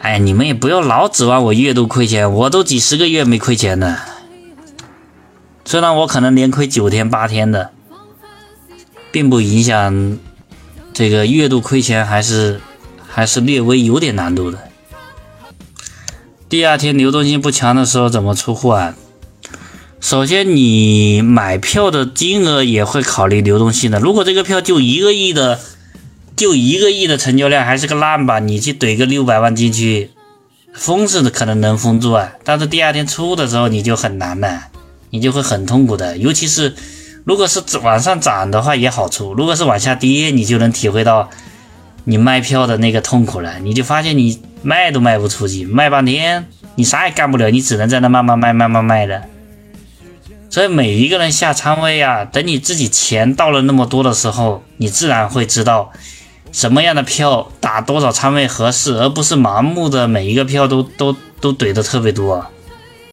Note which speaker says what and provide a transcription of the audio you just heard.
Speaker 1: 哎，你们也不要老指望我月度亏钱，我都几十个月没亏钱了。虽然我可能连亏九天八天的，并不影响这个月度亏钱，还是还是略微有点难度的。第二天流动性不强的时候怎么出货啊？首先，你买票的金额也会考虑流动性的。如果这个票就一个亿的，就一个亿的成交量，还是个烂吧，你去怼个六百万进去，封是可能能封住啊。但是第二天出的时候你就很难了，你就会很痛苦的。尤其是如果是往上涨的话也好出，如果是往下跌，你就能体会到你卖票的那个痛苦了。你就发现你。卖都卖不出去，卖半天你啥也干不了，你只能在那慢慢卖、慢慢卖的。所以每一个人下仓位啊，等你自己钱到了那么多的时候，你自然会知道什么样的票打多少仓位合适，而不是盲目的每一个票都都都怼的特别多。